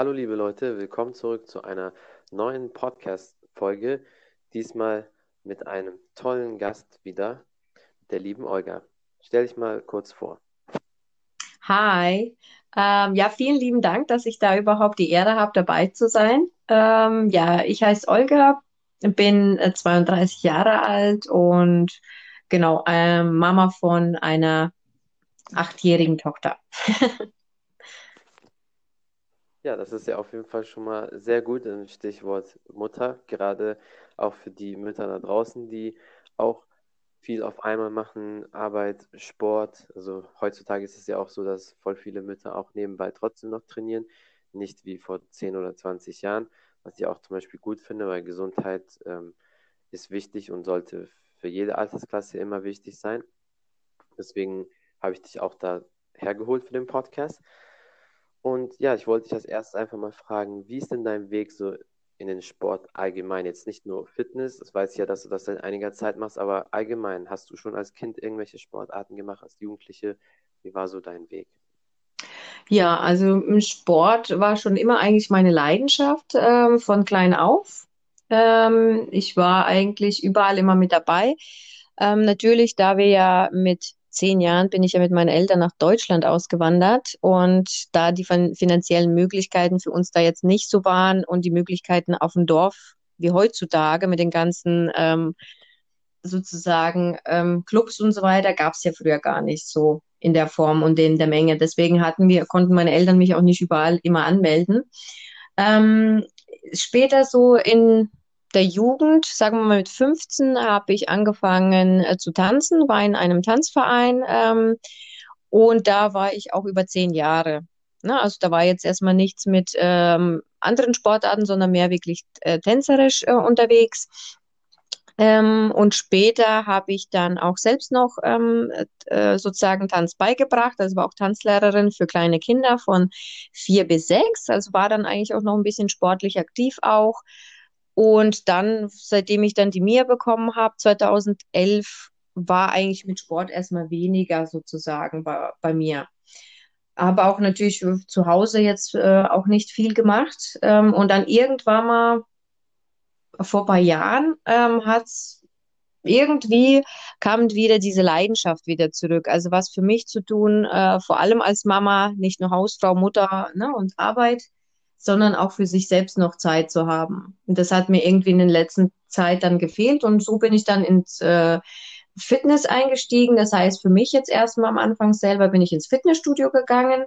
Hallo liebe Leute, willkommen zurück zu einer neuen Podcast-Folge. Diesmal mit einem tollen Gast wieder, der lieben Olga. Stell dich mal kurz vor. Hi, ähm, ja, vielen lieben Dank, dass ich da überhaupt die Ehre habe, dabei zu sein. Ähm, ja, ich heiße Olga, bin äh, 32 Jahre alt und genau, äh, Mama von einer achtjährigen Tochter. Ja, das ist ja auf jeden Fall schon mal sehr gut, ein Stichwort Mutter, gerade auch für die Mütter da draußen, die auch viel auf einmal machen, Arbeit, Sport. Also heutzutage ist es ja auch so, dass voll viele Mütter auch nebenbei trotzdem noch trainieren, nicht wie vor 10 oder 20 Jahren, was ich auch zum Beispiel gut finde, weil Gesundheit ähm, ist wichtig und sollte für jede Altersklasse immer wichtig sein. Deswegen habe ich dich auch da hergeholt für den Podcast. Und ja, ich wollte dich als erstes einfach mal fragen, wie ist denn dein Weg so in den Sport allgemein? Jetzt nicht nur Fitness, das weiß ich ja, dass du das seit einiger Zeit machst, aber allgemein, hast du schon als Kind irgendwelche Sportarten gemacht, als Jugendliche? Wie war so dein Weg? Ja, also Sport war schon immer eigentlich meine Leidenschaft ähm, von klein auf. Ähm, ich war eigentlich überall immer mit dabei. Ähm, natürlich, da wir ja mit zehn Jahren bin ich ja mit meinen Eltern nach Deutschland ausgewandert und da die finanziellen Möglichkeiten für uns da jetzt nicht so waren und die Möglichkeiten auf dem Dorf wie heutzutage mit den ganzen ähm, sozusagen ähm, Clubs und so weiter gab es ja früher gar nicht so in der Form und in der Menge. Deswegen hatten wir, konnten meine Eltern mich auch nicht überall immer anmelden. Ähm, später so in der Jugend, sagen wir mal mit 15, habe ich angefangen äh, zu tanzen, war in einem Tanzverein ähm, und da war ich auch über zehn Jahre. Ne? Also da war jetzt erstmal nichts mit ähm, anderen Sportarten, sondern mehr wirklich äh, tänzerisch äh, unterwegs. Ähm, und später habe ich dann auch selbst noch ähm, äh, sozusagen Tanz beigebracht. Also war auch Tanzlehrerin für kleine Kinder von vier bis sechs. Also war dann eigentlich auch noch ein bisschen sportlich aktiv auch. Und dann, seitdem ich dann die Mia bekommen habe, 2011, war eigentlich mit Sport erstmal weniger sozusagen bei, bei mir. Habe auch natürlich zu Hause jetzt äh, auch nicht viel gemacht. Ähm, und dann irgendwann mal vor ein paar Jahren ähm, hat irgendwie kam wieder diese Leidenschaft wieder zurück. Also was für mich zu tun, äh, vor allem als Mama, nicht nur Hausfrau, Mutter ne, und Arbeit, sondern auch für sich selbst noch Zeit zu haben. Und das hat mir irgendwie in der letzten Zeit dann gefehlt und so bin ich dann ins äh, Fitness eingestiegen. Das heißt, für mich jetzt erstmal am Anfang selber bin ich ins Fitnessstudio gegangen.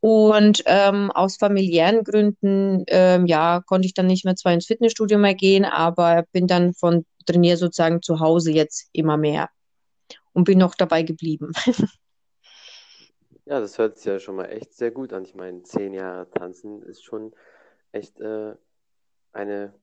Und ähm, aus familiären Gründen, ähm, ja, konnte ich dann nicht mehr zwar ins Fitnessstudio mehr gehen, aber bin dann von trainiere sozusagen zu Hause jetzt immer mehr und bin noch dabei geblieben. Ja, das hört sich ja schon mal echt sehr gut an. Ich meine, zehn Jahre tanzen ist schon echt äh, eine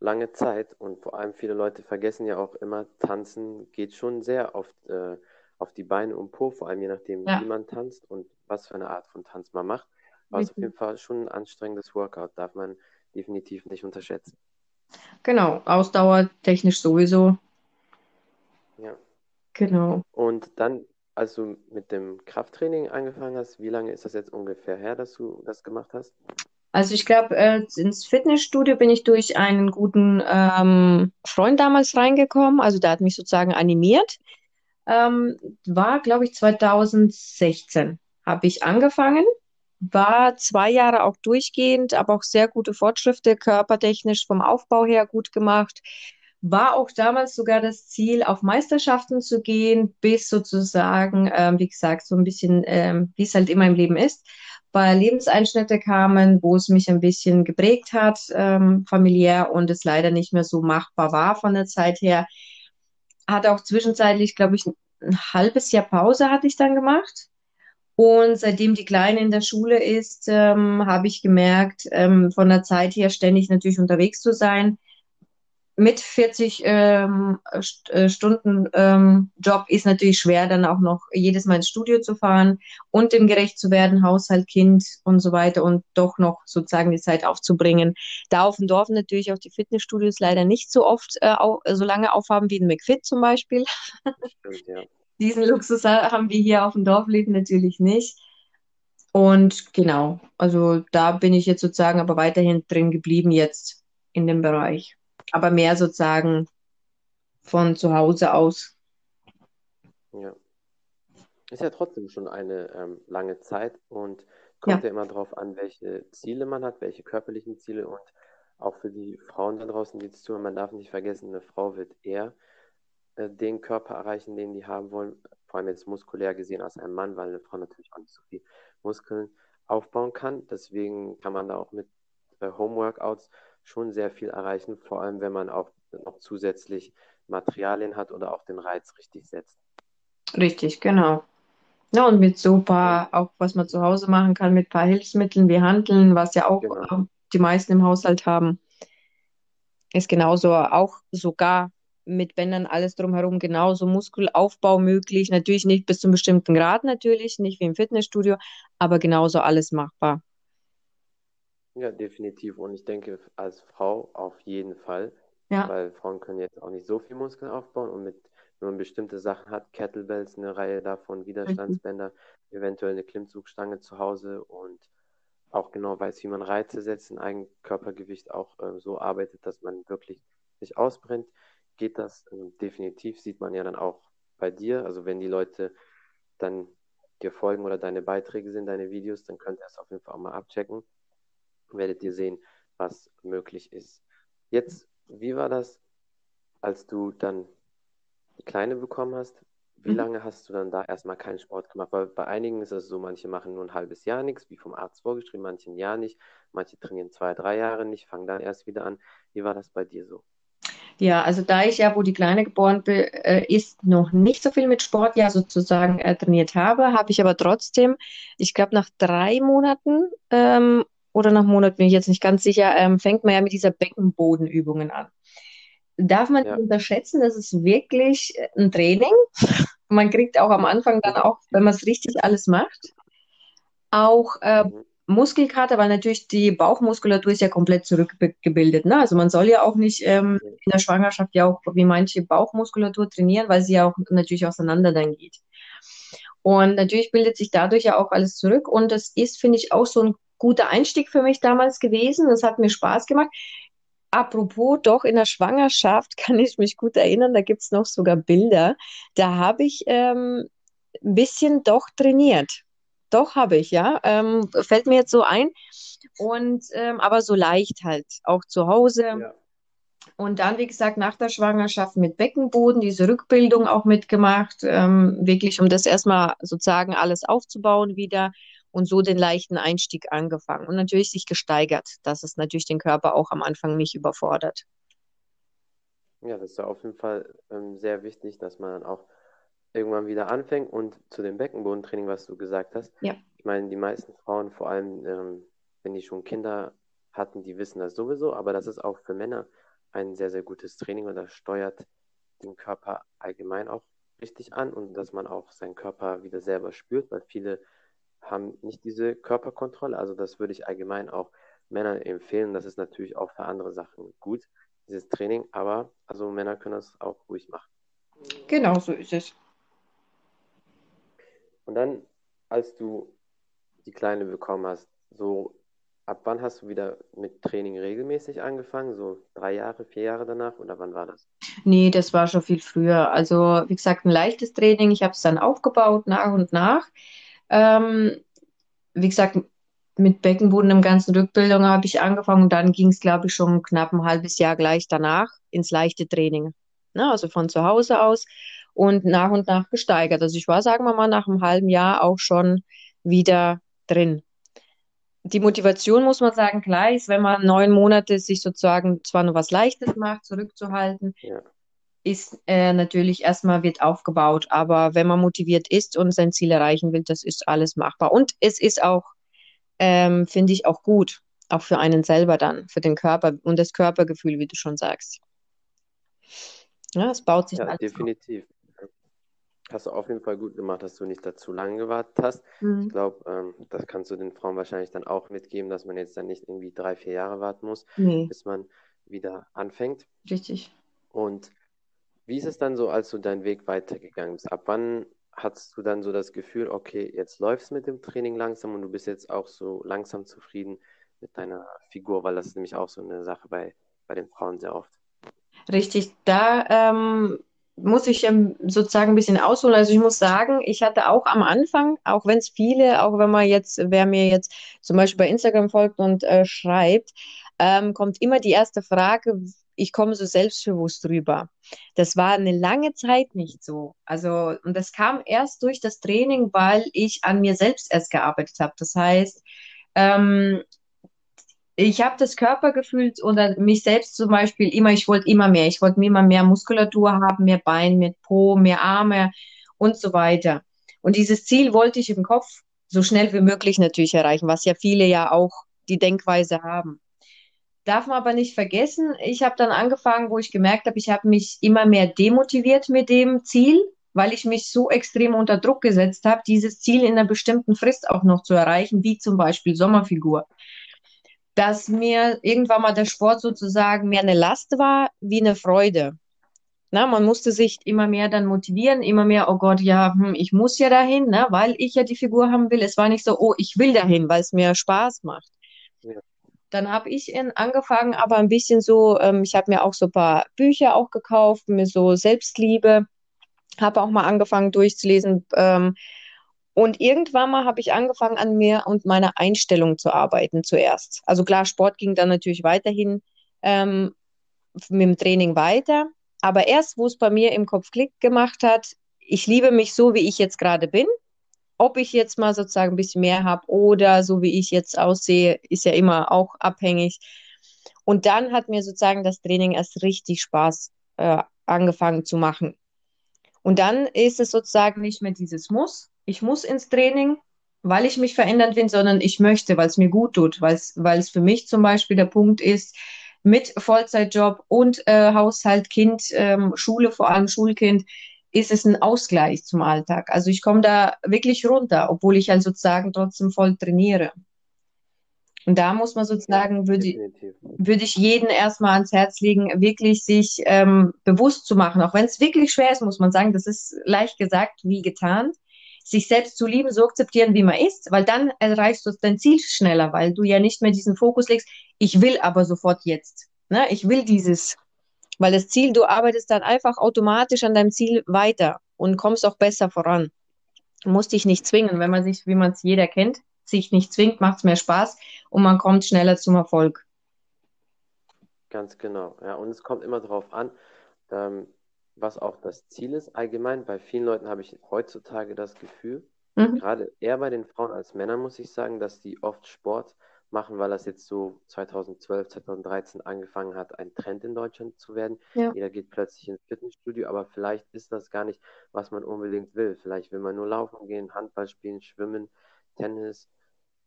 lange Zeit und vor allem viele Leute vergessen ja auch immer, tanzen geht schon sehr auf, äh, auf die Beine und Po, vor allem je nachdem, ja. wie man tanzt und was für eine Art von Tanz man macht. Aber es ist auf jeden Fall schon ein anstrengendes Workout, darf man definitiv nicht unterschätzen. Genau, Ausdauer technisch sowieso. Ja. Genau. Und dann als du mit dem Krafttraining angefangen hast, wie lange ist das jetzt ungefähr her, dass du das gemacht hast? Also ich glaube, äh, ins Fitnessstudio bin ich durch einen guten ähm, Freund damals reingekommen. Also der hat mich sozusagen animiert. Ähm, war, glaube ich, 2016 habe ich angefangen. War zwei Jahre auch durchgehend, aber auch sehr gute Fortschritte, körpertechnisch vom Aufbau her gut gemacht war auch damals sogar das Ziel, auf Meisterschaften zu gehen, bis sozusagen, ähm, wie gesagt, so ein bisschen, ähm, wie es halt immer im Leben ist, bei Lebenseinschnitte kamen, wo es mich ein bisschen geprägt hat, ähm, familiär und es leider nicht mehr so machbar war von der Zeit her. Hat auch zwischenzeitlich, glaube ich, ein halbes Jahr Pause hatte ich dann gemacht. Und seitdem die Kleine in der Schule ist, ähm, habe ich gemerkt, ähm, von der Zeit her ständig natürlich unterwegs zu sein, mit 40 ähm, äh, Stunden ähm, Job ist natürlich schwer, dann auch noch jedes Mal ins Studio zu fahren und dem gerecht zu werden, Haushalt, Kind und so weiter und doch noch sozusagen die Zeit aufzubringen. Da auf dem Dorf natürlich auch die Fitnessstudios leider nicht so oft äh, auch, so lange aufhaben wie in McFit zum Beispiel. Stimmt, ja. Diesen Luxus haben wir hier auf dem Dorfleben natürlich nicht. Und genau, also da bin ich jetzt sozusagen aber weiterhin drin geblieben jetzt in dem Bereich. Aber mehr sozusagen von zu Hause aus. Ja. Ist ja trotzdem schon eine ähm, lange Zeit und kommt ja. ja immer darauf an, welche Ziele man hat, welche körperlichen Ziele und auch für die Frauen da draußen, die jetzt zuhören, man darf nicht vergessen, eine Frau wird eher äh, den Körper erreichen, den die haben wollen, vor allem jetzt muskulär gesehen als ein Mann, weil eine Frau natürlich auch nicht so viel Muskeln aufbauen kann. Deswegen kann man da auch mit äh, Homeworkouts schon sehr viel erreichen, vor allem wenn man auch noch zusätzlich Materialien hat oder auch den Reiz richtig setzt. Richtig, genau. Ja, und mit so paar, auch was man zu Hause machen kann, mit ein paar Hilfsmitteln wie Handeln, was ja auch genau. die meisten im Haushalt haben, ist genauso auch sogar mit Bändern alles drumherum genauso Muskelaufbau möglich. Natürlich nicht bis zu einem bestimmten Grad, natürlich, nicht wie im Fitnessstudio, aber genauso alles machbar. Ja, definitiv. Und ich denke, als Frau auf jeden Fall, ja. weil Frauen können jetzt auch nicht so viel Muskeln aufbauen und mit, wenn man bestimmte Sachen hat, Kettlebells, eine Reihe davon, Widerstandsbänder, mhm. eventuell eine Klimmzugstange zu Hause und auch genau weiß, wie man Reize setzt, ein Eigenkörpergewicht auch äh, so arbeitet, dass man wirklich sich ausbrennt, geht das. Ähm, definitiv sieht man ja dann auch bei dir. Also wenn die Leute dann dir folgen oder deine Beiträge sind, deine Videos, dann könnt ihr es auf jeden Fall auch mal abchecken. Werdet ihr sehen, was möglich ist. Jetzt, wie war das, als du dann die Kleine bekommen hast? Wie mhm. lange hast du dann da erstmal keinen Sport gemacht? Weil bei einigen ist es so, manche machen nur ein halbes Jahr nichts, wie vom Arzt vorgeschrieben, manche ein Jahr nicht, manche trainieren zwei, drei Jahre nicht, fangen dann erst wieder an. Wie war das bei dir so? Ja, also da ich ja, wo die Kleine geboren äh, ist, noch nicht so viel mit Sport ja sozusagen äh, trainiert habe, habe ich aber trotzdem, ich glaube nach drei Monaten ähm, oder nach Monaten bin ich jetzt nicht ganz sicher, ähm, fängt man ja mit dieser Beckenbodenübungen an. Darf man ja. nicht unterschätzen, das ist wirklich ein Training. Man kriegt auch am Anfang dann auch, wenn man es richtig alles macht, auch äh, mhm. Muskelkater, weil natürlich die Bauchmuskulatur ist ja komplett zurückgebildet. Ne? Also man soll ja auch nicht ähm, in der Schwangerschaft ja auch wie manche Bauchmuskulatur trainieren, weil sie ja auch natürlich auseinander dann geht. Und natürlich bildet sich dadurch ja auch alles zurück. Und das ist, finde ich, auch so ein guter Einstieg für mich damals gewesen. Das hat mir Spaß gemacht. Apropos, doch in der Schwangerschaft kann ich mich gut erinnern, da gibt es noch sogar Bilder. Da habe ich ähm, ein bisschen doch trainiert. Doch, habe ich, ja. Ähm, fällt mir jetzt so ein. Und ähm, aber so leicht halt, auch zu Hause. Ja. Und dann, wie gesagt, nach der Schwangerschaft mit Beckenboden, diese Rückbildung auch mitgemacht, ähm, wirklich um das erstmal sozusagen alles aufzubauen wieder und so den leichten Einstieg angefangen und natürlich sich gesteigert, dass es natürlich den Körper auch am Anfang nicht überfordert. Ja, das ist ja auf jeden Fall ähm, sehr wichtig, dass man dann auch irgendwann wieder anfängt und zu dem Beckenbodentraining, was du gesagt hast. Ja. Ich meine, die meisten Frauen, vor allem ähm, wenn die schon Kinder hatten, die wissen das sowieso, aber das ist auch für Männer ein sehr, sehr gutes Training und das steuert den Körper allgemein auch richtig an und dass man auch seinen Körper wieder selber spürt, weil viele haben nicht diese Körperkontrolle. Also das würde ich allgemein auch Männern empfehlen. Das ist natürlich auch für andere Sachen gut, dieses Training, aber also Männer können das auch ruhig machen. Genau so ist es. Und dann, als du die Kleine bekommen hast, so ab wann hast du wieder mit Training regelmäßig angefangen? So drei Jahre, vier Jahre danach oder wann war das? Nee, das war schon viel früher. Also wie gesagt, ein leichtes Training. Ich habe es dann aufgebaut nach und nach. Ähm, wie gesagt, mit Beckenboden im ganzen Rückbildung habe ich angefangen und dann ging es, glaube ich, schon knapp ein halbes Jahr gleich danach ins leichte Training. Ne? Also von zu Hause aus und nach und nach gesteigert. Also ich war, sagen wir mal, nach einem halben Jahr auch schon wieder drin. Die Motivation, muss man sagen, klar ist, wenn man neun Monate sich sozusagen zwar nur was Leichtes macht, zurückzuhalten, ja. Ist äh, natürlich erstmal wird aufgebaut. Aber wenn man motiviert ist und sein Ziel erreichen will, das ist alles machbar. Und es ist auch, ähm, finde ich, auch gut, auch für einen selber dann, für den Körper und das Körpergefühl, wie du schon sagst. Ja, es baut sich ja, definitiv. Auf. Hast du auf jeden Fall gut gemacht, dass du nicht dazu lange gewartet hast. Mhm. Ich glaube, ähm, das kannst du den Frauen wahrscheinlich dann auch mitgeben, dass man jetzt dann nicht irgendwie drei, vier Jahre warten muss, nee. bis man wieder anfängt. Richtig. Und wie ist es dann so, als du deinen Weg weitergegangen bist? Ab wann hattest du dann so das Gefühl, okay, jetzt läuft es mit dem Training langsam und du bist jetzt auch so langsam zufrieden mit deiner Figur, weil das ist nämlich auch so eine Sache bei, bei den Frauen sehr oft. Richtig, da ähm, muss ich ähm, sozusagen ein bisschen ausholen. Also ich muss sagen, ich hatte auch am Anfang, auch wenn es viele, auch wenn man jetzt, wer mir jetzt zum Beispiel bei Instagram folgt und äh, schreibt, ähm, kommt immer die erste Frage, ich komme so selbstbewusst rüber. Das war eine lange Zeit nicht so. Also, und das kam erst durch das Training, weil ich an mir selbst erst gearbeitet habe. Das heißt, ähm, ich habe das Körpergefühl oder mich selbst zum Beispiel immer, ich wollte immer mehr. Ich wollte immer mehr Muskulatur haben, mehr Bein, mehr Po, mehr Arme und so weiter. Und dieses Ziel wollte ich im Kopf so schnell wie möglich natürlich erreichen, was ja viele ja auch die Denkweise haben. Darf man aber nicht vergessen, ich habe dann angefangen, wo ich gemerkt habe, ich habe mich immer mehr demotiviert mit dem Ziel, weil ich mich so extrem unter Druck gesetzt habe, dieses Ziel in einer bestimmten Frist auch noch zu erreichen, wie zum Beispiel Sommerfigur dass mir irgendwann mal der Sport sozusagen mehr eine Last war wie eine Freude. Na, man musste sich immer mehr dann motivieren, immer mehr, oh Gott, ja, hm, ich muss ja dahin, ne, weil ich ja die Figur haben will. Es war nicht so, oh, ich will dahin, weil es mir Spaß macht. Ja. Dann habe ich angefangen, aber ein bisschen so, ähm, ich habe mir auch so ein paar Bücher auch gekauft, mir so Selbstliebe, habe auch mal angefangen durchzulesen, ähm, und irgendwann mal habe ich angefangen, an mir und meiner Einstellung zu arbeiten zuerst. Also klar, Sport ging dann natürlich weiterhin ähm, mit dem Training weiter. Aber erst, wo es bei mir im Kopf Klick gemacht hat, ich liebe mich so, wie ich jetzt gerade bin. Ob ich jetzt mal sozusagen ein bisschen mehr habe oder so, wie ich jetzt aussehe, ist ja immer auch abhängig. Und dann hat mir sozusagen das Training erst richtig Spaß äh, angefangen zu machen. Und dann ist es sozusagen nicht mehr dieses Muss, ich muss ins Training, weil ich mich verändern will, sondern ich möchte, weil es mir gut tut, weil es für mich zum Beispiel der Punkt ist, mit Vollzeitjob und äh, Haushalt, Kind, ähm, Schule, vor allem Schulkind, ist es ein Ausgleich zum Alltag. Also ich komme da wirklich runter, obwohl ich halt sozusagen trotzdem voll trainiere. Und da muss man sozusagen, würde, würde ich jeden erstmal ans Herz legen, wirklich sich ähm, bewusst zu machen. Auch wenn es wirklich schwer ist, muss man sagen, das ist leicht gesagt wie getan sich selbst zu lieben, so akzeptieren, wie man ist, weil dann erreichst du dein Ziel schneller, weil du ja nicht mehr diesen Fokus legst, ich will aber sofort jetzt. Ne? Ich will dieses, weil das Ziel, du arbeitest dann einfach automatisch an deinem Ziel weiter und kommst auch besser voran. Du musst dich nicht zwingen, wenn man sich, wie man es jeder kennt, sich nicht zwingt, macht es mehr Spaß und man kommt schneller zum Erfolg. Ganz genau, ja, und es kommt immer darauf an, ähm, was auch das Ziel ist. Allgemein, bei vielen Leuten habe ich heutzutage das Gefühl, mhm. gerade eher bei den Frauen als Männern, muss ich sagen, dass die oft Sport machen, weil das jetzt so 2012, 2013 angefangen hat, ein Trend in Deutschland zu werden. Ja. Jeder geht plötzlich ins Fitnessstudio, aber vielleicht ist das gar nicht, was man unbedingt will. Vielleicht will man nur laufen gehen, Handball spielen, schwimmen, Tennis,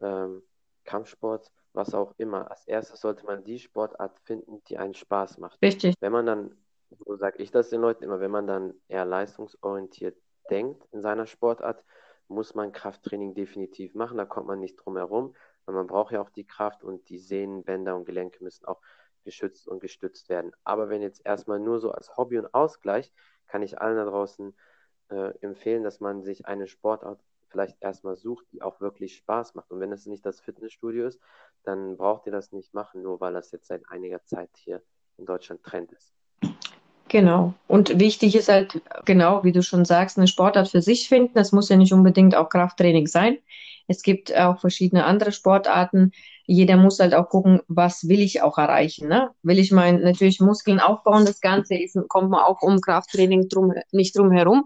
ähm, Kampfsport, was auch immer. Als erstes sollte man die Sportart finden, die einen Spaß macht. Richtig. Wenn man dann so sage ich das den Leuten immer, wenn man dann eher leistungsorientiert denkt in seiner Sportart, muss man Krafttraining definitiv machen. Da kommt man nicht drum herum, weil man braucht ja auch die Kraft und die Sehnen, Bänder und Gelenke müssen auch geschützt und gestützt werden. Aber wenn jetzt erstmal nur so als Hobby und Ausgleich, kann ich allen da draußen äh, empfehlen, dass man sich eine Sportart vielleicht erstmal sucht, die auch wirklich Spaß macht. Und wenn es nicht das Fitnessstudio ist, dann braucht ihr das nicht machen, nur weil das jetzt seit einiger Zeit hier in Deutschland Trend ist. Genau. Und wichtig ist halt, genau, wie du schon sagst, eine Sportart für sich finden. Das muss ja nicht unbedingt auch Krafttraining sein. Es gibt auch verschiedene andere Sportarten. Jeder muss halt auch gucken, was will ich auch erreichen. Ne? Will ich mein, natürlich Muskeln aufbauen, das Ganze ist, kommt man auch um Krafttraining drum, nicht drum herum,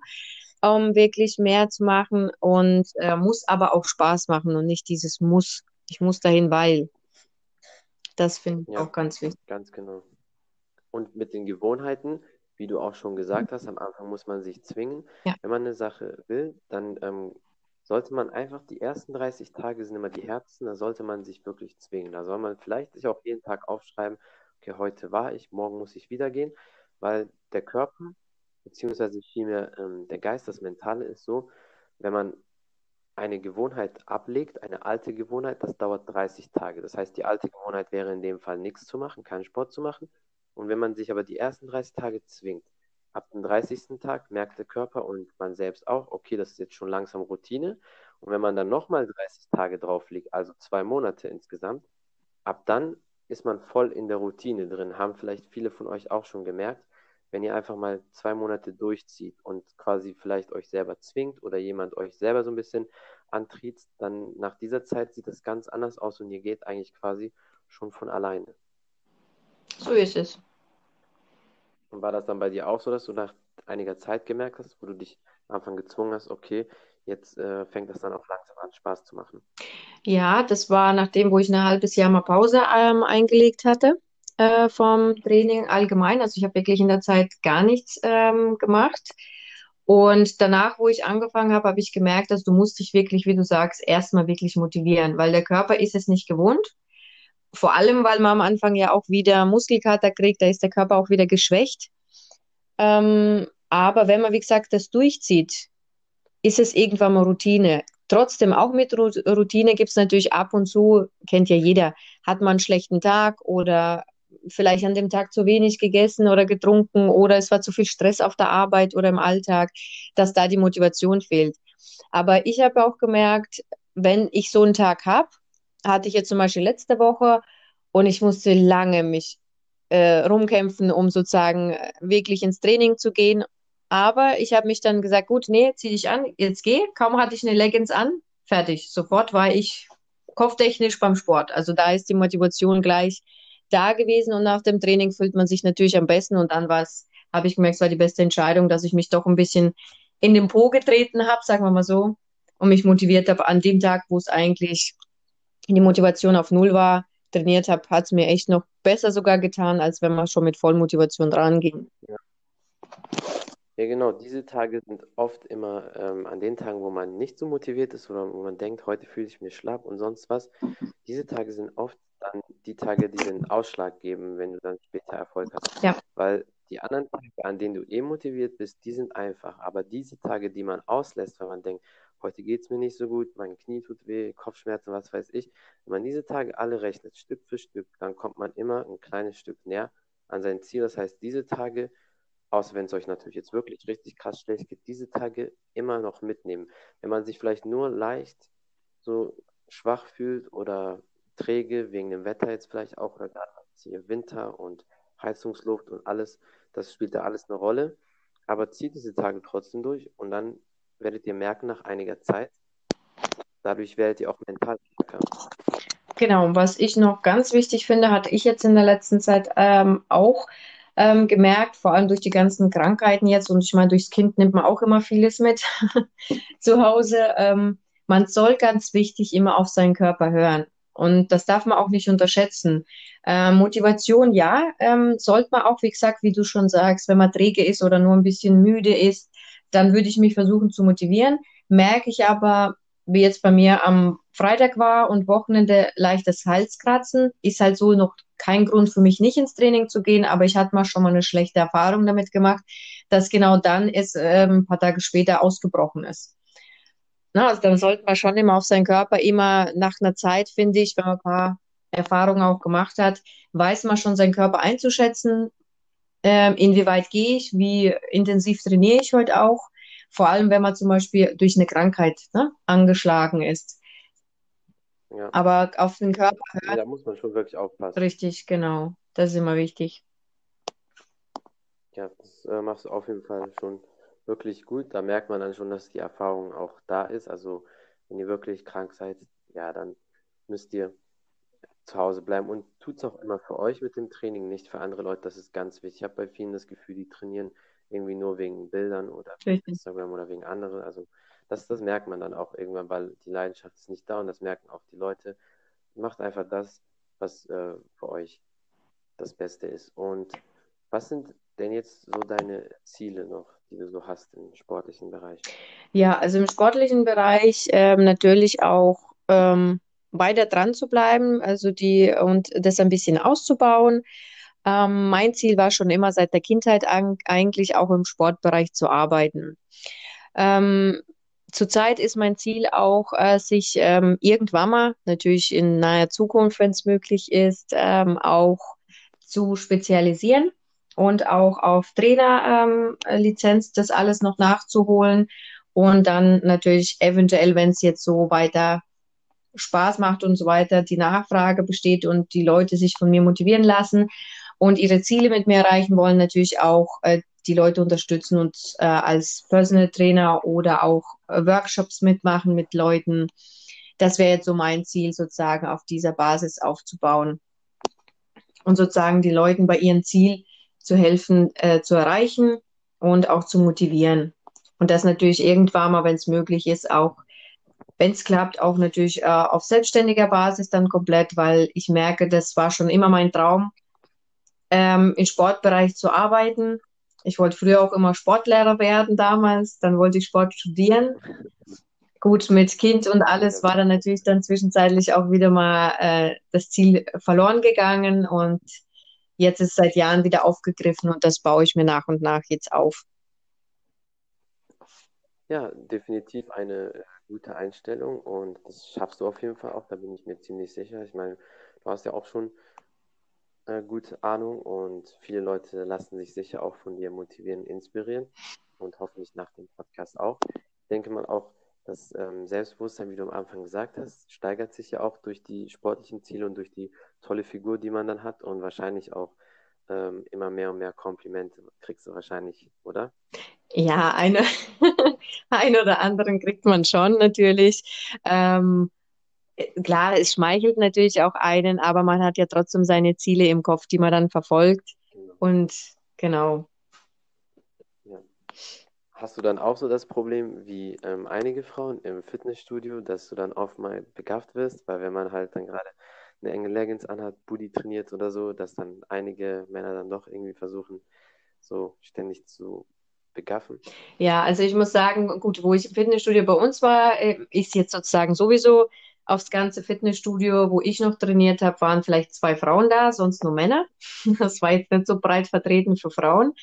um wirklich mehr zu machen und äh, muss aber auch Spaß machen und nicht dieses Muss. Ich muss dahin, weil. Das finde ich ja, auch ganz wichtig. Ganz genau. Und mit den Gewohnheiten wie du auch schon gesagt hast, am Anfang muss man sich zwingen. Ja. Wenn man eine Sache will, dann ähm, sollte man einfach, die ersten 30 Tage sind immer die härtesten, da sollte man sich wirklich zwingen. Da soll man vielleicht sich auch jeden Tag aufschreiben, okay, heute war ich, morgen muss ich wieder gehen, weil der Körper, beziehungsweise vielmehr ähm, der Geist, das Mentale ist so, wenn man eine Gewohnheit ablegt, eine alte Gewohnheit, das dauert 30 Tage. Das heißt, die alte Gewohnheit wäre in dem Fall nichts zu machen, keinen Sport zu machen. Und wenn man sich aber die ersten 30 Tage zwingt, ab dem 30. Tag merkt der Körper und man selbst auch, okay, das ist jetzt schon langsam Routine. Und wenn man dann nochmal 30 Tage drauf liegt, also zwei Monate insgesamt, ab dann ist man voll in der Routine drin. Haben vielleicht viele von euch auch schon gemerkt, wenn ihr einfach mal zwei Monate durchzieht und quasi vielleicht euch selber zwingt oder jemand euch selber so ein bisschen antriezt, dann nach dieser Zeit sieht das ganz anders aus und ihr geht eigentlich quasi schon von alleine. So ist es. Und war das dann bei dir auch so, dass du nach einiger Zeit gemerkt hast, wo du dich am Anfang gezwungen hast, okay, jetzt äh, fängt das dann auch langsam an, Spaß zu machen? Ja, das war nachdem, wo ich ein halbes Jahr mal Pause ähm, eingelegt hatte äh, vom Training allgemein. Also ich habe wirklich in der Zeit gar nichts ähm, gemacht. Und danach, wo ich angefangen habe, habe ich gemerkt, dass du musst dich wirklich, wie du sagst, erstmal wirklich motivieren, weil der Körper ist es nicht gewohnt. Vor allem, weil man am Anfang ja auch wieder Muskelkater kriegt, da ist der Körper auch wieder geschwächt. Ähm, aber wenn man, wie gesagt, das durchzieht, ist es irgendwann mal Routine. Trotzdem, auch mit Routine gibt es natürlich ab und zu, kennt ja jeder, hat man einen schlechten Tag oder vielleicht an dem Tag zu wenig gegessen oder getrunken oder es war zu viel Stress auf der Arbeit oder im Alltag, dass da die Motivation fehlt. Aber ich habe auch gemerkt, wenn ich so einen Tag habe, hatte ich jetzt zum Beispiel letzte Woche und ich musste lange mich äh, rumkämpfen, um sozusagen äh, wirklich ins Training zu gehen. Aber ich habe mich dann gesagt, gut, nee, zieh dich an, jetzt geh. Kaum hatte ich eine Leggings an, fertig. Sofort war ich kopftechnisch beim Sport. Also da ist die Motivation gleich da gewesen und nach dem Training fühlt man sich natürlich am besten und dann war es, habe ich gemerkt, es war die beste Entscheidung, dass ich mich doch ein bisschen in den Po getreten habe, sagen wir mal so, und mich motiviert habe an dem Tag, wo es eigentlich die Motivation auf Null war, trainiert habe, hat es mir echt noch besser sogar getan, als wenn man schon mit Vollmotivation dran ging. Ja. Ja, genau. Diese Tage sind oft immer ähm, an den Tagen, wo man nicht so motiviert ist oder wo man denkt, heute fühle ich mich schlapp und sonst was. Diese Tage sind oft dann die Tage, die den Ausschlag geben, wenn du dann später Erfolg hast. Ja. Weil die anderen Tage, an denen du eh motiviert bist, die sind einfach. Aber diese Tage, die man auslässt, weil man denkt, heute geht es mir nicht so gut, mein Knie tut weh, Kopfschmerzen, was weiß ich. Wenn man diese Tage alle rechnet, Stück für Stück, dann kommt man immer ein kleines Stück näher an sein Ziel. Das heißt, diese Tage, außer wenn es euch natürlich jetzt wirklich richtig krass schlecht geht, diese Tage immer noch mitnehmen. Wenn man sich vielleicht nur leicht so schwach fühlt oder träge, wegen dem Wetter jetzt vielleicht auch, oder gerade hier Winter und Heizungsluft und alles, das spielt da alles eine Rolle. Aber zieht diese Tage trotzdem durch und dann werdet ihr merken, nach einiger Zeit, dadurch werdet ihr auch mental stärker. Genau, was ich noch ganz wichtig finde, hatte ich jetzt in der letzten Zeit ähm, auch ähm, gemerkt, vor allem durch die ganzen Krankheiten jetzt, und ich meine, durchs Kind nimmt man auch immer vieles mit zu Hause. Ähm, man soll ganz wichtig immer auf seinen Körper hören. Und das darf man auch nicht unterschätzen. Äh, Motivation, ja, ähm, sollte man auch, wie gesagt, wie du schon sagst, wenn man träge ist oder nur ein bisschen müde ist, dann würde ich mich versuchen zu motivieren. Merke ich aber, wie jetzt bei mir am Freitag war und Wochenende leichtes Halskratzen, ist halt so noch kein Grund für mich, nicht ins Training zu gehen, aber ich hatte mal schon mal eine schlechte Erfahrung damit gemacht, dass genau dann es ähm, ein paar Tage später ausgebrochen ist. Na, also dann sollte man schon immer auf seinen Körper immer nach einer Zeit, finde ich, wenn man ein paar Erfahrungen auch gemacht hat, weiß man schon seinen Körper einzuschätzen, ähm, inwieweit gehe ich, wie intensiv trainiere ich heute auch, vor allem wenn man zum Beispiel durch eine Krankheit ne, angeschlagen ist. Ja. Aber auf den Körper hören. Ja, da muss man schon wirklich aufpassen. Richtig, genau. Das ist immer wichtig. Ja, das äh, machst du auf jeden Fall schon wirklich gut. Da merkt man dann schon, dass die Erfahrung auch da ist. Also wenn ihr wirklich krank seid, ja, dann müsst ihr zu Hause bleiben und tut es auch immer für euch mit dem Training, nicht für andere Leute. Das ist ganz wichtig. Ich habe bei vielen das Gefühl, die trainieren irgendwie nur wegen Bildern oder Richtig. Instagram oder wegen anderen. Also das, das merkt man dann auch irgendwann, weil die Leidenschaft ist nicht da und das merken auch die Leute. Macht einfach das, was äh, für euch das Beste ist. Und was sind denn jetzt so deine Ziele noch, die du so hast im sportlichen Bereich? Ja, also im sportlichen Bereich ähm, natürlich auch ähm, weiter dran zu bleiben, also die und das ein bisschen auszubauen. Ähm, mein Ziel war schon immer seit der Kindheit an, eigentlich auch im Sportbereich zu arbeiten. Ähm, zurzeit ist mein Ziel auch, äh, sich ähm, irgendwann mal, natürlich in naher Zukunft, wenn es möglich ist, ähm, auch zu spezialisieren und auch auf Trainerlizenz ähm, das alles noch nachzuholen und dann natürlich eventuell, wenn es jetzt so weiter Spaß macht und so weiter, die Nachfrage besteht und die Leute sich von mir motivieren lassen und ihre Ziele mit mir erreichen wollen, natürlich auch äh, die Leute unterstützen und äh, als Personal Trainer oder auch äh, Workshops mitmachen mit Leuten. Das wäre jetzt so mein Ziel, sozusagen auf dieser Basis aufzubauen und sozusagen die Leuten bei ihrem Ziel zu helfen, äh, zu erreichen und auch zu motivieren. Und das natürlich irgendwann mal, wenn es möglich ist, auch wenn es klappt, auch natürlich äh, auf selbstständiger Basis dann komplett, weil ich merke, das war schon immer mein Traum, ähm, im Sportbereich zu arbeiten. Ich wollte früher auch immer Sportlehrer werden damals, dann wollte ich Sport studieren. Gut, mit Kind und alles war dann natürlich dann zwischenzeitlich auch wieder mal äh, das Ziel verloren gegangen und jetzt ist es seit Jahren wieder aufgegriffen und das baue ich mir nach und nach jetzt auf. Ja, definitiv eine gute Einstellung und das schaffst du auf jeden Fall auch, da bin ich mir ziemlich sicher. Ich meine, du hast ja auch schon äh, gute Ahnung und viele Leute lassen sich sicher auch von dir motivieren, inspirieren und hoffentlich nach dem Podcast auch. Ich denke mal auch, das ähm, Selbstbewusstsein, wie du am Anfang gesagt hast, steigert sich ja auch durch die sportlichen Ziele und durch die tolle Figur, die man dann hat und wahrscheinlich auch ähm, immer mehr und mehr Komplimente kriegst du wahrscheinlich, oder? Ja, eine, ein oder anderen kriegt man schon natürlich. Ähm, klar, es schmeichelt natürlich auch einen, aber man hat ja trotzdem seine Ziele im Kopf, die man dann verfolgt. Genau. Und genau. Hast du dann auch so das Problem wie ähm, einige Frauen im Fitnessstudio, dass du dann oft mal begafft wirst, weil wenn man halt dann gerade eine enge Leggings anhat, Booty trainiert oder so, dass dann einige Männer dann doch irgendwie versuchen, so ständig zu begaffen? Ja, also ich muss sagen, gut, wo ich im Fitnessstudio bei uns war, äh, ist jetzt sozusagen sowieso aufs ganze Fitnessstudio, wo ich noch trainiert habe, waren vielleicht zwei Frauen da, sonst nur Männer. Das war jetzt nicht so breit vertreten für Frauen.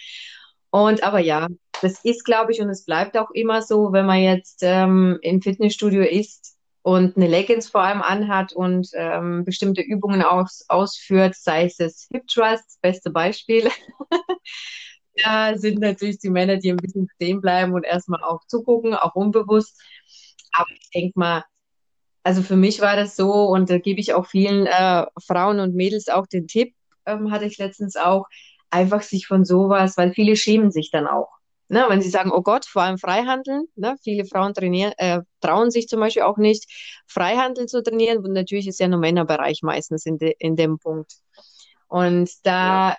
Und aber ja, das ist, glaube ich, und es bleibt auch immer so, wenn man jetzt ähm, im Fitnessstudio ist und eine Leggings vor allem anhat und ähm, bestimmte Übungen aus, ausführt, sei es das Hip Thrust, beste Beispiel. da sind natürlich die Männer, die ein bisschen stehen bleiben und erstmal auch zugucken, auch unbewusst. Aber ich denke mal, also für mich war das so und da gebe ich auch vielen äh, Frauen und Mädels auch den Tipp, ähm, hatte ich letztens auch, einfach sich von sowas, weil viele schämen sich dann auch. Ne, wenn sie sagen, oh Gott, vor allem Freihandeln, ne, viele Frauen trainieren, äh, trauen sich zum Beispiel auch nicht, Freihandeln zu trainieren. Und natürlich ist ja nur Männerbereich meistens in, de, in dem Punkt. Und da, ja.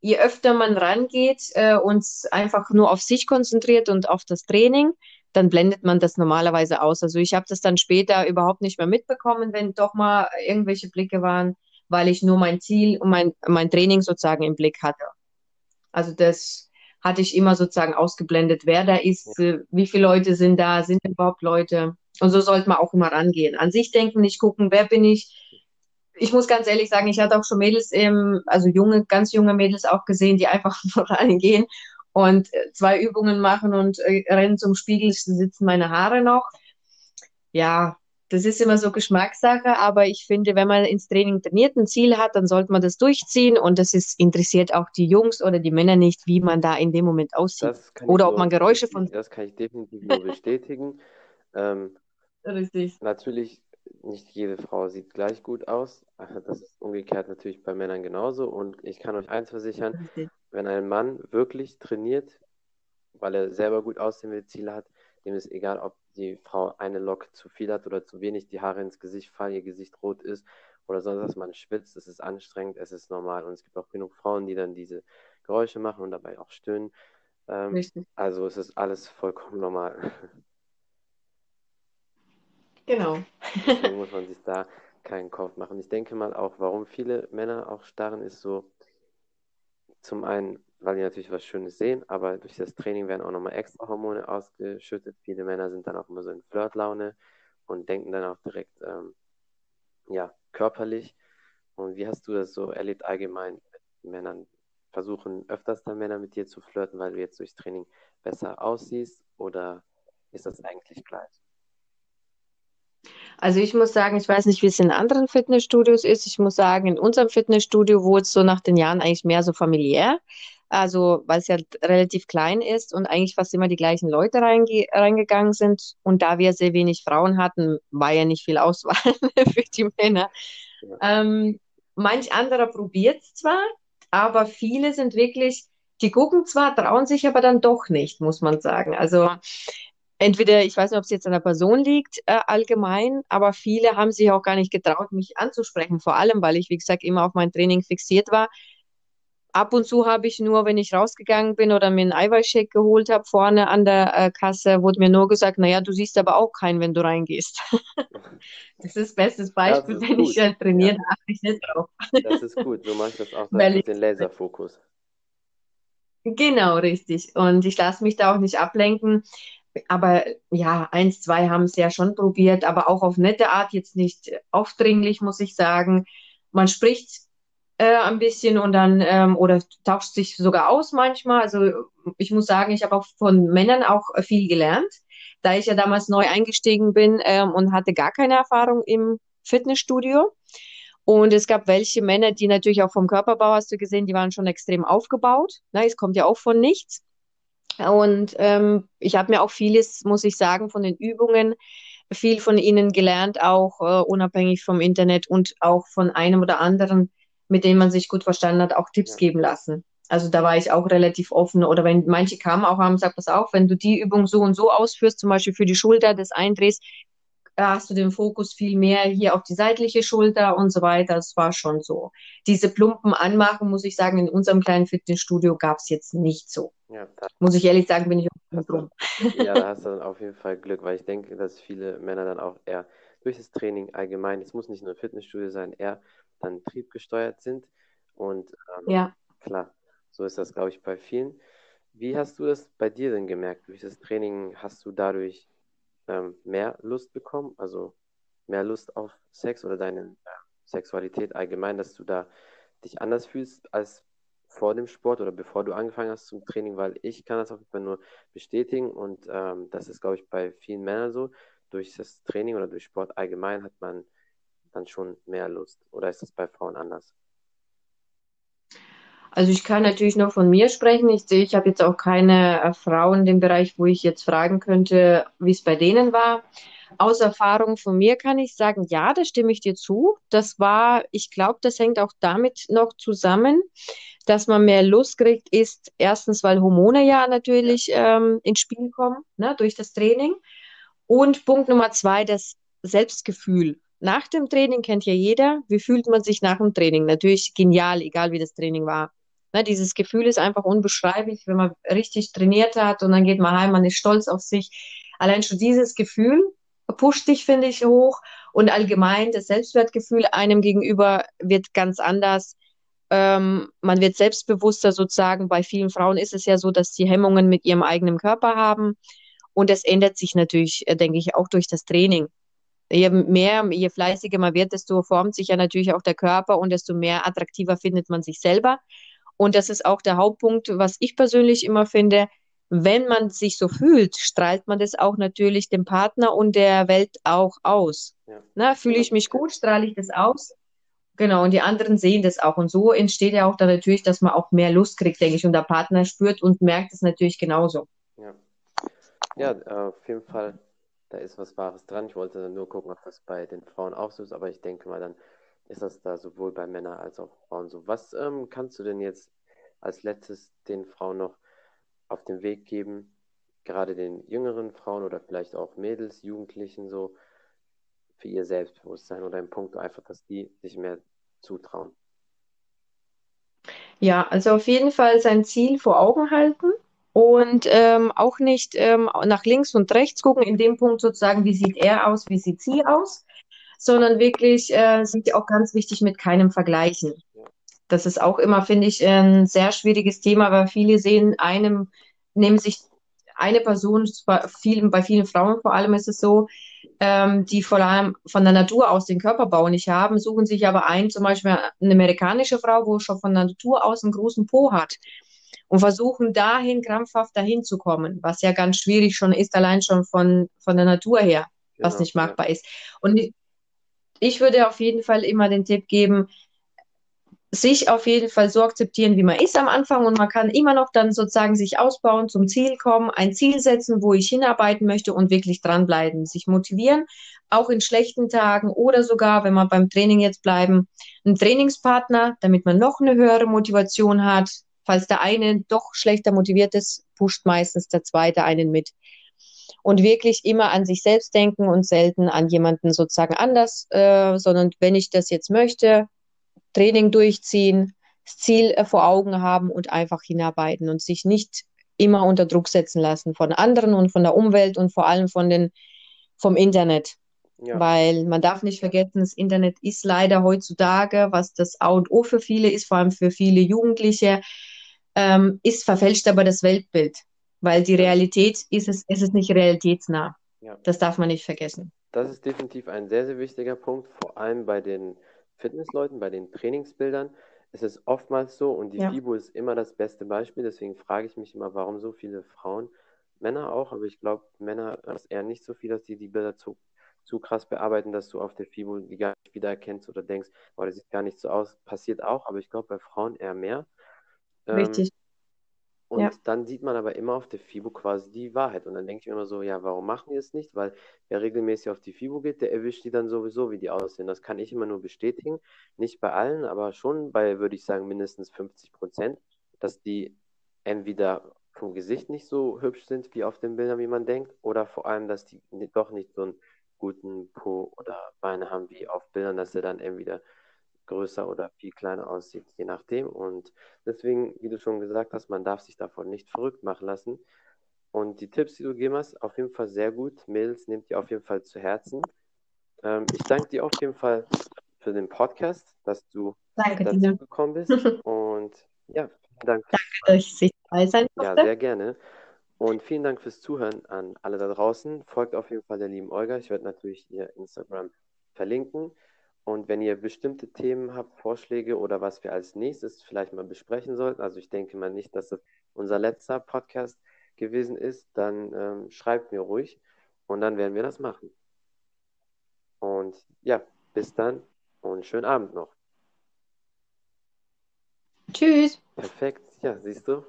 je öfter man rangeht äh, und einfach nur auf sich konzentriert und auf das Training, dann blendet man das normalerweise aus. Also ich habe das dann später überhaupt nicht mehr mitbekommen, wenn doch mal irgendwelche Blicke waren, weil ich nur mein Ziel und mein, mein Training sozusagen im Blick hatte. Also das hatte ich immer sozusagen ausgeblendet, wer da ist, äh, wie viele Leute sind da, sind überhaupt Leute. Und so sollte man auch immer rangehen. An sich denken, nicht gucken, wer bin ich. Ich muss ganz ehrlich sagen, ich hatte auch schon Mädels, im, also junge, ganz junge Mädels auch gesehen, die einfach reingehen und äh, zwei Übungen machen und äh, rennen zum Spiegel, sitzen meine Haare noch. Ja, das ist immer so Geschmackssache, aber ich finde, wenn man ins Training trainiert, ein Ziel hat, dann sollte man das durchziehen und das ist, interessiert auch die Jungs oder die Männer nicht, wie man da in dem Moment aussieht. Oder ob man Geräusche von. Das kann ich definitiv nur bestätigen. ähm, Richtig. Natürlich, nicht jede Frau sieht gleich gut aus. Das ist umgekehrt natürlich bei Männern genauso. Und ich kann euch eins versichern, Richtig wenn ein Mann wirklich trainiert, weil er selber gut aussehen will, Ziele hat, dem ist egal, ob die Frau eine Lok zu viel hat oder zu wenig, die Haare ins Gesicht fallen, ihr Gesicht rot ist oder sonst was, man schwitzt, es ist anstrengend, es ist normal. Und es gibt auch genug Frauen, die dann diese Geräusche machen und dabei auch stöhnen. Ähm, also es ist alles vollkommen normal. Genau. Deswegen muss man sich da keinen Kopf machen. Ich denke mal auch, warum viele Männer auch starren, ist so, zum einen, weil die natürlich was Schönes sehen, aber durch das Training werden auch nochmal extra Hormone ausgeschüttet. Viele Männer sind dann auch immer so in Flirtlaune und denken dann auch direkt, ähm, ja, körperlich. Und wie hast du das so erlebt allgemein mit Männern? Versuchen öfters dann Männer mit dir zu flirten, weil du jetzt durchs Training besser aussiehst oder ist das eigentlich gleich? Also ich muss sagen, ich weiß nicht, wie es in anderen Fitnessstudios ist. Ich muss sagen, in unserem Fitnessstudio wurde es so nach den Jahren eigentlich mehr so familiär. Also, weil es ja relativ klein ist und eigentlich fast immer die gleichen Leute reinge reingegangen sind. Und da wir sehr wenig Frauen hatten, war ja nicht viel Auswahl für die Männer. Ja. Ähm, manch anderer probiert es zwar, aber viele sind wirklich, die gucken zwar, trauen sich aber dann doch nicht, muss man sagen. Also entweder, ich weiß nicht, ob es jetzt an der Person liegt, äh, allgemein, aber viele haben sich auch gar nicht getraut, mich anzusprechen. Vor allem, weil ich, wie gesagt, immer auf mein Training fixiert war. Ab und zu habe ich nur, wenn ich rausgegangen bin oder mir einen Eiweißshake geholt habe, vorne an der äh, Kasse, wurde mir nur gesagt, naja, du siehst aber auch keinen, wenn du reingehst. das ist bestes Beispiel, ist wenn gut. ich äh, trainiere, ja. achte ich nicht drauf. das ist gut, so mache ich das auch mit den Laserfokus. Genau, richtig. Und ich lasse mich da auch nicht ablenken. Aber ja, eins, zwei haben es ja schon probiert, aber auch auf nette Art, jetzt nicht aufdringlich, muss ich sagen. Man spricht äh, ein bisschen und dann ähm, oder tauscht sich sogar aus manchmal. Also ich muss sagen, ich habe auch von Männern auch viel gelernt, da ich ja damals neu eingestiegen bin ähm, und hatte gar keine Erfahrung im Fitnessstudio. Und es gab welche Männer, die natürlich auch vom Körperbau, hast du gesehen, die waren schon extrem aufgebaut. Na, es kommt ja auch von nichts. Und ähm, ich habe mir auch vieles, muss ich sagen, von den Übungen, viel von ihnen gelernt, auch äh, unabhängig vom Internet und auch von einem oder anderen, mit dem man sich gut verstanden hat, auch Tipps geben lassen. Also da war ich auch relativ offen. Oder wenn manche kamen auch haben, sagt das auch, wenn du die Übung so und so ausführst, zum Beispiel für die Schulter des Eindrehs, hast du den Fokus viel mehr hier auf die seitliche Schulter und so weiter. Das war schon so. Diese plumpen Anmachen, muss ich sagen, in unserem kleinen Fitnessstudio gab es jetzt nicht so. Ja, muss ich ehrlich sagen, bin ich auch drum. Ja, da hast du dann auf jeden Fall Glück, weil ich denke, dass viele Männer dann auch eher durch das Training allgemein, es muss nicht nur Fitnessstudio sein, eher dann triebgesteuert sind. Und ähm, ja. klar, so ist das, glaube ich, bei vielen. Wie hast du das bei dir denn gemerkt? Durch das Training hast du dadurch ähm, mehr Lust bekommen, also mehr Lust auf Sex oder deine äh, Sexualität allgemein, dass du da dich anders fühlst als vor dem Sport oder bevor du angefangen hast zum Training, weil ich kann das auf jeden Fall nur bestätigen und ähm, das ist, glaube ich, bei vielen Männern so. Durch das Training oder durch Sport allgemein hat man dann schon mehr Lust. Oder ist das bei Frauen anders? Also ich kann natürlich nur von mir sprechen. Ich sehe, ich habe jetzt auch keine äh, Frauen in dem Bereich, wo ich jetzt fragen könnte, wie es bei denen war. Aus Erfahrung von mir kann ich sagen, ja, da stimme ich dir zu. Das war, ich glaube, das hängt auch damit noch zusammen, dass man mehr Lust kriegt, ist erstens, weil Hormone ja natürlich ähm, ins Spiel kommen, ne, durch das Training. Und Punkt Nummer zwei, das Selbstgefühl. Nach dem Training kennt ja jeder, wie fühlt man sich nach dem Training? Natürlich genial, egal wie das Training war. Ne, dieses Gefühl ist einfach unbeschreiblich, wenn man richtig trainiert hat und dann geht man heim, man ist stolz auf sich. Allein schon dieses Gefühl pusht dich, finde ich, hoch und allgemein das Selbstwertgefühl einem gegenüber wird ganz anders. Ähm, man wird selbstbewusster sozusagen. Bei vielen Frauen ist es ja so, dass sie Hemmungen mit ihrem eigenen Körper haben. Und das ändert sich natürlich, äh, denke ich, auch durch das Training. Je mehr, je fleißiger man wird, desto formt sich ja natürlich auch der Körper und desto mehr attraktiver findet man sich selber. Und das ist auch der Hauptpunkt, was ich persönlich immer finde. Wenn man sich so fühlt, strahlt man das auch natürlich dem Partner und der Welt auch aus. Ja. Na, fühle ich mich gut, strahle ich das aus? Genau, und die anderen sehen das auch. Und so entsteht ja auch dann natürlich, dass man auch mehr Lust kriegt, denke ich, und der Partner spürt und merkt es natürlich genauso. Ja, ja auf jeden Fall, da ist was Wahres dran. Ich wollte nur gucken, ob das bei den Frauen auch so ist, aber ich denke mal, dann ist das da sowohl bei Männern als auch Frauen so. Was ähm, kannst du denn jetzt als letztes den Frauen noch auf den Weg geben, gerade den jüngeren Frauen oder vielleicht auch Mädels, Jugendlichen so, für ihr Selbstbewusstsein oder im Punkt einfach, dass die sich mehr zutrauen? Ja, also auf jeden Fall sein Ziel vor Augen halten und ähm, auch nicht ähm, nach links und rechts gucken, in dem Punkt sozusagen, wie sieht er aus, wie sieht sie aus, sondern wirklich äh, sind auch ganz wichtig mit keinem vergleichen. Das ist auch immer, finde ich, ein sehr schwieriges Thema, weil viele sehen einem, nehmen sich eine Person, bei vielen, bei vielen Frauen vor allem ist es so, ähm, die vor allem von der Natur aus den Körperbau nicht haben, suchen sich aber ein, zum Beispiel eine amerikanische Frau, wo schon von der Natur aus einen großen Po hat und versuchen dahin krampfhaft dahin zu kommen, was ja ganz schwierig schon ist, allein schon von, von der Natur her, was genau, nicht machbar ja. ist. Und ich würde auf jeden Fall immer den Tipp geben, sich auf jeden Fall so akzeptieren, wie man ist am Anfang und man kann immer noch dann sozusagen sich ausbauen, zum Ziel kommen, ein Ziel setzen, wo ich hinarbeiten möchte und wirklich dranbleiben, sich motivieren, auch in schlechten Tagen oder sogar, wenn wir beim Training jetzt bleiben, einen Trainingspartner, damit man noch eine höhere Motivation hat. Falls der eine doch schlechter motiviert ist, pusht meistens der zweite einen mit. Und wirklich immer an sich selbst denken und selten an jemanden sozusagen anders, äh, sondern wenn ich das jetzt möchte, Training durchziehen, das Ziel äh, vor Augen haben und einfach hinarbeiten und sich nicht immer unter Druck setzen lassen von anderen und von der Umwelt und vor allem von den, vom Internet. Ja. Weil man darf nicht vergessen, das Internet ist leider heutzutage, was das A und O für viele ist, vor allem für viele Jugendliche, ähm, ist verfälscht aber das Weltbild. Weil die Realität ist es, es ist nicht realitätsnah. Ja. Das darf man nicht vergessen. Das ist definitiv ein sehr, sehr wichtiger Punkt, vor allem bei den Fitnessleuten, bei den Trainingsbildern ist es oftmals so und die ja. FIBO ist immer das beste Beispiel. Deswegen frage ich mich immer, warum so viele Frauen, Männer auch, aber ich glaube, Männer ist eher nicht so viel, dass die die Bilder zu, zu krass bearbeiten, dass du auf der FIBO die gar nicht wiedererkennst oder denkst, oh, das sieht gar nicht so aus. Passiert auch, aber ich glaube bei Frauen eher mehr. Richtig. Ähm, und ja. dann sieht man aber immer auf der FIBO quasi die Wahrheit. Und dann denke ich mir immer so, ja, warum machen die es nicht? Weil wer regelmäßig auf die FIBO geht, der erwischt die dann sowieso, wie die aussehen. Das kann ich immer nur bestätigen. Nicht bei allen, aber schon bei, würde ich sagen, mindestens 50 Prozent, dass die entweder vom Gesicht nicht so hübsch sind wie auf den Bildern, wie man denkt, oder vor allem, dass die doch nicht so einen guten Po oder Beine haben wie auf Bildern, dass sie dann entweder größer oder viel kleiner aussieht, je nachdem. Und deswegen, wie du schon gesagt hast, man darf sich davon nicht verrückt machen lassen. Und die Tipps, die du gegeben hast, auf jeden Fall sehr gut. Mädels, nehmt die auf jeden Fall zu Herzen. Ähm, ich danke dir auf jeden Fall für den Podcast, dass du danke dazu dir. gekommen bist. Und ja, vielen Dank. Danke, dass ich dabei sein durfte. Ja, sehr gerne. Und vielen Dank fürs Zuhören an alle da draußen. Folgt auf jeden Fall der lieben Olga. Ich werde natürlich ihr Instagram verlinken. Und wenn ihr bestimmte Themen habt, Vorschläge oder was wir als nächstes vielleicht mal besprechen sollten, also ich denke mal nicht, dass das unser letzter Podcast gewesen ist, dann ähm, schreibt mir ruhig und dann werden wir das machen. Und ja, bis dann und schönen Abend noch. Tschüss. Perfekt, ja, siehst du.